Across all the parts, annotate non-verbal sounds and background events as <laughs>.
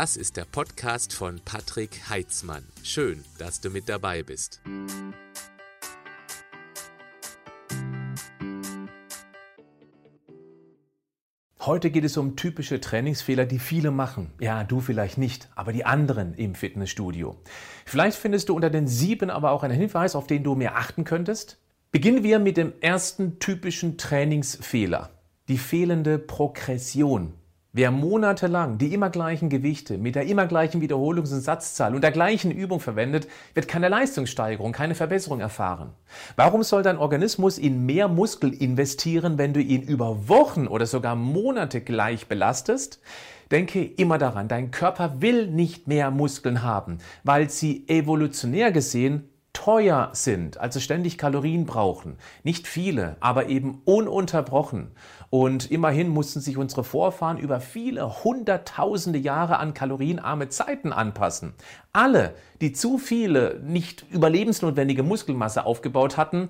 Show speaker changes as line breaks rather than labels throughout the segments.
Das ist der Podcast von Patrick Heitzmann. Schön, dass du mit dabei bist.
Heute geht es um typische Trainingsfehler, die viele machen. Ja, du vielleicht nicht, aber die anderen im Fitnessstudio. Vielleicht findest du unter den sieben aber auch einen Hinweis, auf den du mehr achten könntest. Beginnen wir mit dem ersten typischen Trainingsfehler. Die fehlende Progression. Wer monatelang die immer gleichen Gewichte mit der immer gleichen Wiederholungs- und Satzzahl und der gleichen Übung verwendet, wird keine Leistungssteigerung, keine Verbesserung erfahren. Warum soll dein Organismus in mehr Muskel investieren, wenn du ihn über Wochen oder sogar Monate gleich belastest? Denke immer daran, dein Körper will nicht mehr Muskeln haben, weil sie evolutionär gesehen teuer sind, also ständig Kalorien brauchen. Nicht viele, aber eben ununterbrochen. Und immerhin mussten sich unsere Vorfahren über viele hunderttausende Jahre an kalorienarme Zeiten anpassen. Alle, die zu viele nicht überlebensnotwendige Muskelmasse aufgebaut hatten,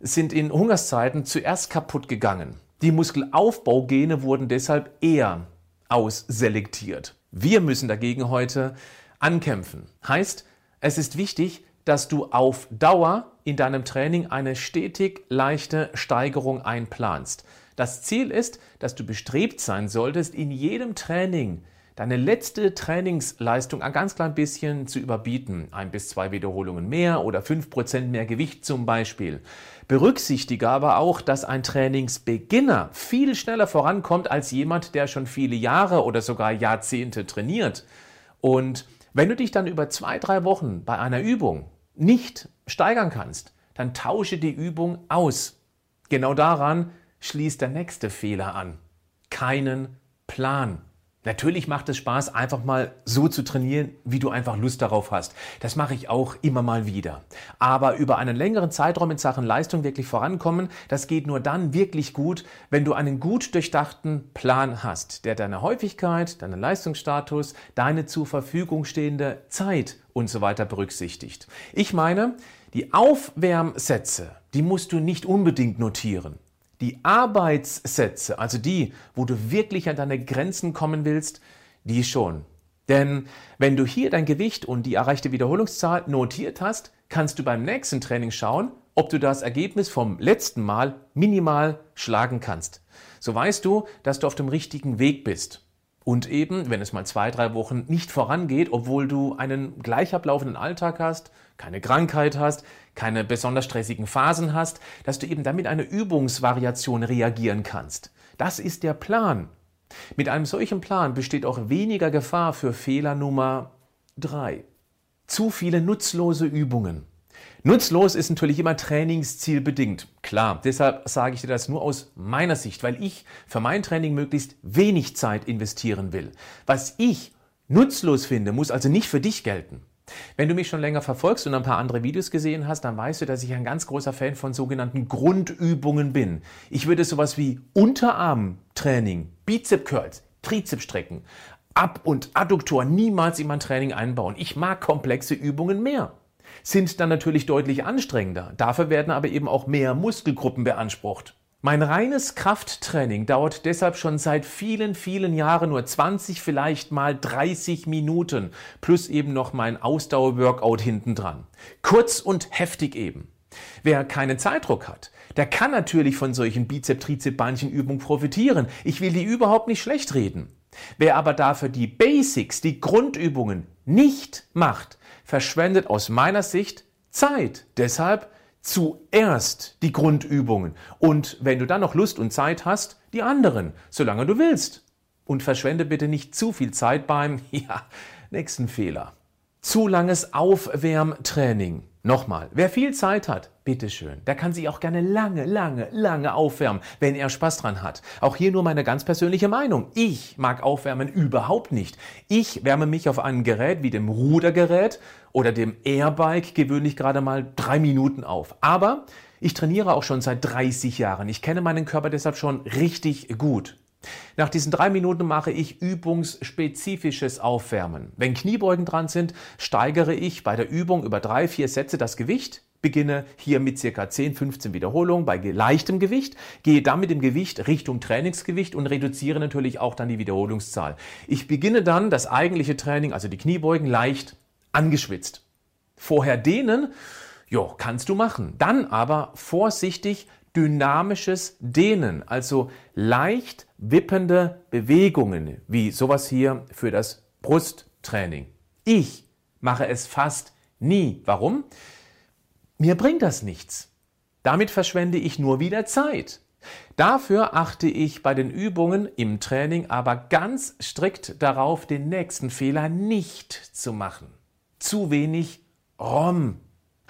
sind in Hungerszeiten zuerst kaputt gegangen. Die Muskelaufbaugene wurden deshalb eher ausselektiert. Wir müssen dagegen heute ankämpfen. Heißt, es ist wichtig, dass du auf Dauer in deinem Training eine stetig leichte Steigerung einplanst. Das Ziel ist, dass du bestrebt sein solltest, in jedem Training deine letzte Trainingsleistung ein ganz klein bisschen zu überbieten. Ein bis zwei Wiederholungen mehr oder fünf Prozent mehr Gewicht zum Beispiel. Berücksichtige aber auch, dass ein Trainingsbeginner viel schneller vorankommt als jemand, der schon viele Jahre oder sogar Jahrzehnte trainiert. Und wenn du dich dann über zwei, drei Wochen bei einer Übung nicht steigern kannst, dann tausche die Übung aus. Genau daran schließt der nächste Fehler an. Keinen Plan. Natürlich macht es Spaß, einfach mal so zu trainieren, wie du einfach Lust darauf hast. Das mache ich auch immer mal wieder. Aber über einen längeren Zeitraum in Sachen Leistung wirklich vorankommen, das geht nur dann wirklich gut, wenn du einen gut durchdachten Plan hast, der deine Häufigkeit, deinen Leistungsstatus, deine zur Verfügung stehende Zeit und so weiter berücksichtigt. Ich meine, die Aufwärmsätze, die musst du nicht unbedingt notieren. Die Arbeitssätze, also die, wo du wirklich an deine Grenzen kommen willst, die schon. Denn wenn du hier dein Gewicht und die erreichte Wiederholungszahl notiert hast, kannst du beim nächsten Training schauen, ob du das Ergebnis vom letzten Mal minimal schlagen kannst. So weißt du, dass du auf dem richtigen Weg bist. Und eben, wenn es mal zwei, drei Wochen nicht vorangeht, obwohl du einen gleich ablaufenden Alltag hast, keine Krankheit hast, keine besonders stressigen Phasen hast, dass du eben damit eine Übungsvariation reagieren kannst. Das ist der Plan. Mit einem solchen Plan besteht auch weniger Gefahr für Fehler Nummer drei: Zu viele nutzlose Übungen. Nutzlos ist natürlich immer trainingszielbedingt. Klar, deshalb sage ich dir das nur aus meiner Sicht, weil ich für mein Training möglichst wenig Zeit investieren will. Was ich nutzlos finde, muss also nicht für dich gelten. Wenn du mich schon länger verfolgst und ein paar andere Videos gesehen hast, dann weißt du, dass ich ein ganz großer Fan von sogenannten Grundübungen bin. Ich würde sowas wie Unterarmtraining, Bizep Curls, Trizepstrecken, Ab- und Adduktor niemals in mein Training einbauen. Ich mag komplexe Übungen mehr sind dann natürlich deutlich anstrengender. Dafür werden aber eben auch mehr Muskelgruppen beansprucht. Mein reines Krafttraining dauert deshalb schon seit vielen, vielen Jahren nur 20, vielleicht mal 30 Minuten, plus eben noch mein Ausdauerworkout hintendran. Kurz und heftig eben. Wer keinen Zeitdruck hat, der kann natürlich von solchen Bizep-Trizep-Beinchenübungen profitieren. Ich will die überhaupt nicht schlecht reden. Wer aber dafür die Basics, die Grundübungen nicht macht, verschwendet aus meiner Sicht Zeit. Deshalb zuerst die Grundübungen und wenn du dann noch Lust und Zeit hast, die anderen, solange du willst. Und verschwende bitte nicht zu viel Zeit beim, <laughs> ja, nächsten Fehler. Zu langes Aufwärmtraining. Nochmal, wer viel Zeit hat, bitteschön, der kann sich auch gerne lange, lange, lange aufwärmen, wenn er Spaß dran hat. Auch hier nur meine ganz persönliche Meinung. Ich mag Aufwärmen überhaupt nicht. Ich wärme mich auf einem Gerät wie dem Rudergerät oder dem Airbike gewöhnlich gerade mal drei Minuten auf. Aber ich trainiere auch schon seit 30 Jahren. Ich kenne meinen Körper deshalb schon richtig gut. Nach diesen drei Minuten mache ich übungsspezifisches Aufwärmen. Wenn Kniebeugen dran sind, steigere ich bei der Übung über drei, vier Sätze das Gewicht. beginne hier mit circa 10, 15 Wiederholungen bei leichtem Gewicht, gehe dann mit dem Gewicht Richtung Trainingsgewicht und reduziere natürlich auch dann die Wiederholungszahl. Ich beginne dann das eigentliche Training, also die Kniebeugen, leicht angeschwitzt. Vorher dehnen, jo, kannst du machen. Dann aber vorsichtig dynamisches Dehnen, also leicht wippende Bewegungen, wie sowas hier für das Brusttraining. Ich mache es fast nie. Warum? Mir bringt das nichts. Damit verschwende ich nur wieder Zeit. Dafür achte ich bei den Übungen im Training aber ganz strikt darauf, den nächsten Fehler nicht zu machen. Zu wenig ROM.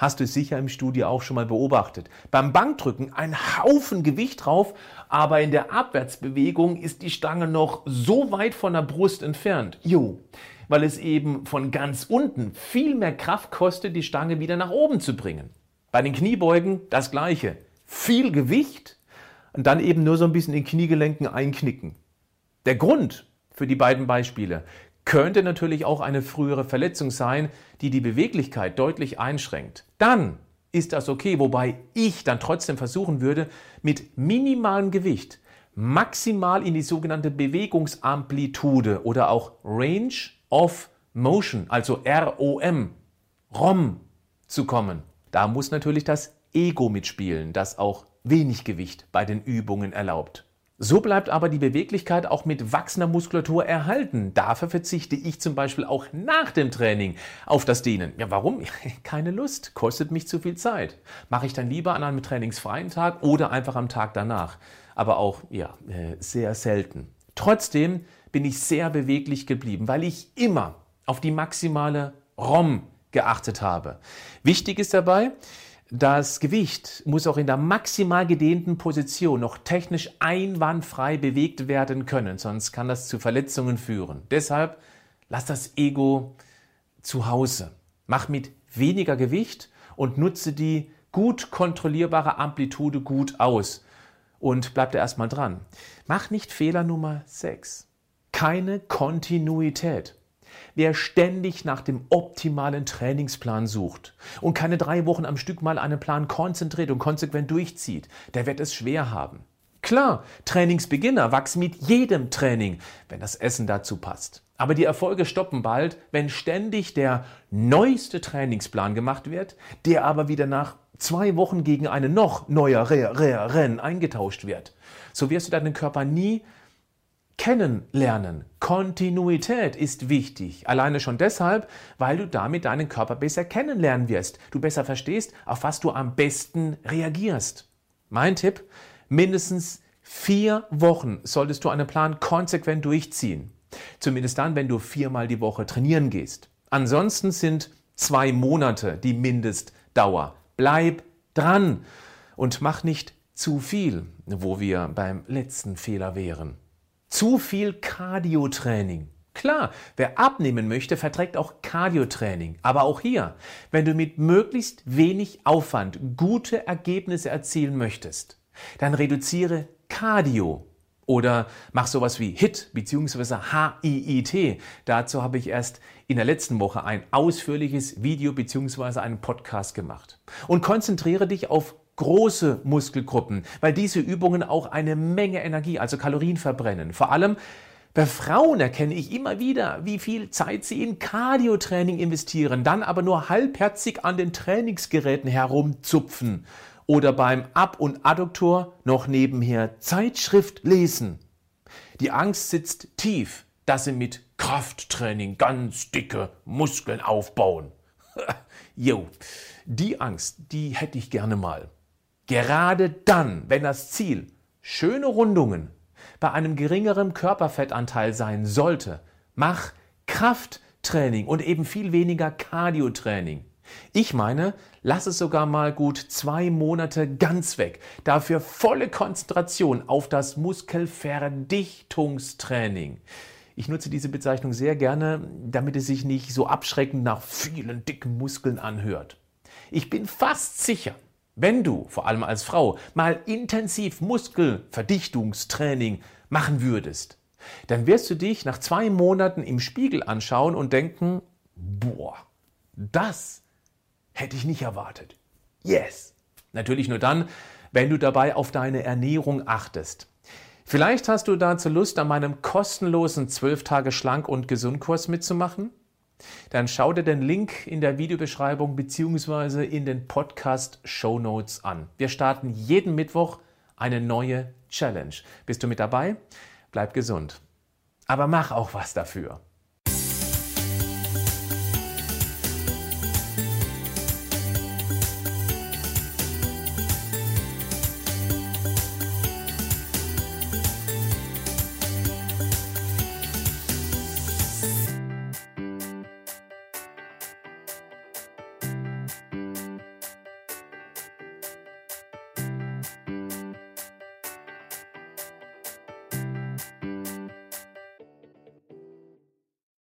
Hast du sicher im Studio auch schon mal beobachtet. Beim Bankdrücken ein Haufen Gewicht drauf, aber in der Abwärtsbewegung ist die Stange noch so weit von der Brust entfernt. Jo, weil es eben von ganz unten viel mehr Kraft kostet, die Stange wieder nach oben zu bringen. Bei den Kniebeugen das gleiche. Viel Gewicht und dann eben nur so ein bisschen in Kniegelenken einknicken. Der Grund für die beiden Beispiele könnte natürlich auch eine frühere Verletzung sein, die die Beweglichkeit deutlich einschränkt. Dann ist das okay, wobei ich dann trotzdem versuchen würde, mit minimalem Gewicht maximal in die sogenannte Bewegungsamplitude oder auch Range of Motion, also ROM, ROM zu kommen. Da muss natürlich das Ego mitspielen, das auch wenig Gewicht bei den Übungen erlaubt. So bleibt aber die Beweglichkeit auch mit wachsender Muskulatur erhalten. Dafür verzichte ich zum Beispiel auch nach dem Training auf das Dehnen. Ja, warum? <laughs> Keine Lust, kostet mich zu viel Zeit. Mache ich dann lieber an einem trainingsfreien Tag oder einfach am Tag danach. Aber auch, ja, äh, sehr selten. Trotzdem bin ich sehr beweglich geblieben, weil ich immer auf die maximale ROM geachtet habe. Wichtig ist dabei, das Gewicht muss auch in der maximal gedehnten Position noch technisch einwandfrei bewegt werden können, sonst kann das zu Verletzungen führen. Deshalb lass das Ego zu Hause. Mach mit weniger Gewicht und nutze die gut kontrollierbare Amplitude gut aus. Und bleib da erstmal dran. Mach nicht Fehler Nummer 6. Keine Kontinuität. Wer ständig nach dem optimalen Trainingsplan sucht und keine drei Wochen am Stück mal einen Plan konzentriert und konsequent durchzieht, der wird es schwer haben. Klar, Trainingsbeginner wachsen mit jedem Training, wenn das Essen dazu passt. Aber die Erfolge stoppen bald, wenn ständig der neueste Trainingsplan gemacht wird, der aber wieder nach zwei Wochen gegen einen noch neueren eingetauscht wird. So wirst du deinen Körper nie kennenlernen. Kontinuität ist wichtig. Alleine schon deshalb, weil du damit deinen Körper besser kennenlernen wirst. Du besser verstehst, auf was du am besten reagierst. Mein Tipp, mindestens vier Wochen solltest du einen Plan konsequent durchziehen. Zumindest dann, wenn du viermal die Woche trainieren gehst. Ansonsten sind zwei Monate die Mindestdauer. Bleib dran und mach nicht zu viel, wo wir beim letzten Fehler wären. Zu viel Cardiotraining. Klar, wer abnehmen möchte, verträgt auch Cardiotraining. Aber auch hier, wenn du mit möglichst wenig Aufwand gute Ergebnisse erzielen möchtest, dann reduziere Cardio oder mach sowas wie HIT bzw. HIIT. Dazu habe ich erst in der letzten Woche ein ausführliches Video bzw. einen Podcast gemacht. Und konzentriere dich auf große Muskelgruppen, weil diese Übungen auch eine Menge Energie, also Kalorien verbrennen. Vor allem bei Frauen erkenne ich immer wieder, wie viel Zeit sie in Cardiotraining investieren, dann aber nur halbherzig an den Trainingsgeräten herumzupfen oder beim Ab- und Adduktor noch nebenher Zeitschrift lesen. Die Angst sitzt tief, dass sie mit Krafttraining ganz dicke Muskeln aufbauen. <laughs> Jo, die Angst, die hätte ich gerne mal. Gerade dann, wenn das Ziel schöne Rundungen bei einem geringeren Körperfettanteil sein sollte, mach Krafttraining und eben viel weniger Cardiotraining. Ich meine, lass es sogar mal gut zwei Monate ganz weg. Dafür volle Konzentration auf das Muskelverdichtungstraining. Ich nutze diese Bezeichnung sehr gerne, damit es sich nicht so abschreckend nach vielen dicken Muskeln anhört. Ich bin fast sicher, wenn du, vor allem als Frau, mal intensiv Muskelverdichtungstraining machen würdest, dann wirst du dich nach zwei Monaten im Spiegel anschauen und denken, boah, das hätte ich nicht erwartet. Yes! Natürlich nur dann, wenn du dabei auf deine Ernährung achtest. Vielleicht hast du dazu Lust, an meinem kostenlosen 12 Tage Schlank- und Gesundkurs mitzumachen? Dann schau dir den Link in der Videobeschreibung bzw. in den Podcast Show Notes an. Wir starten jeden Mittwoch eine neue Challenge. Bist du mit dabei? Bleib gesund. Aber mach auch was dafür.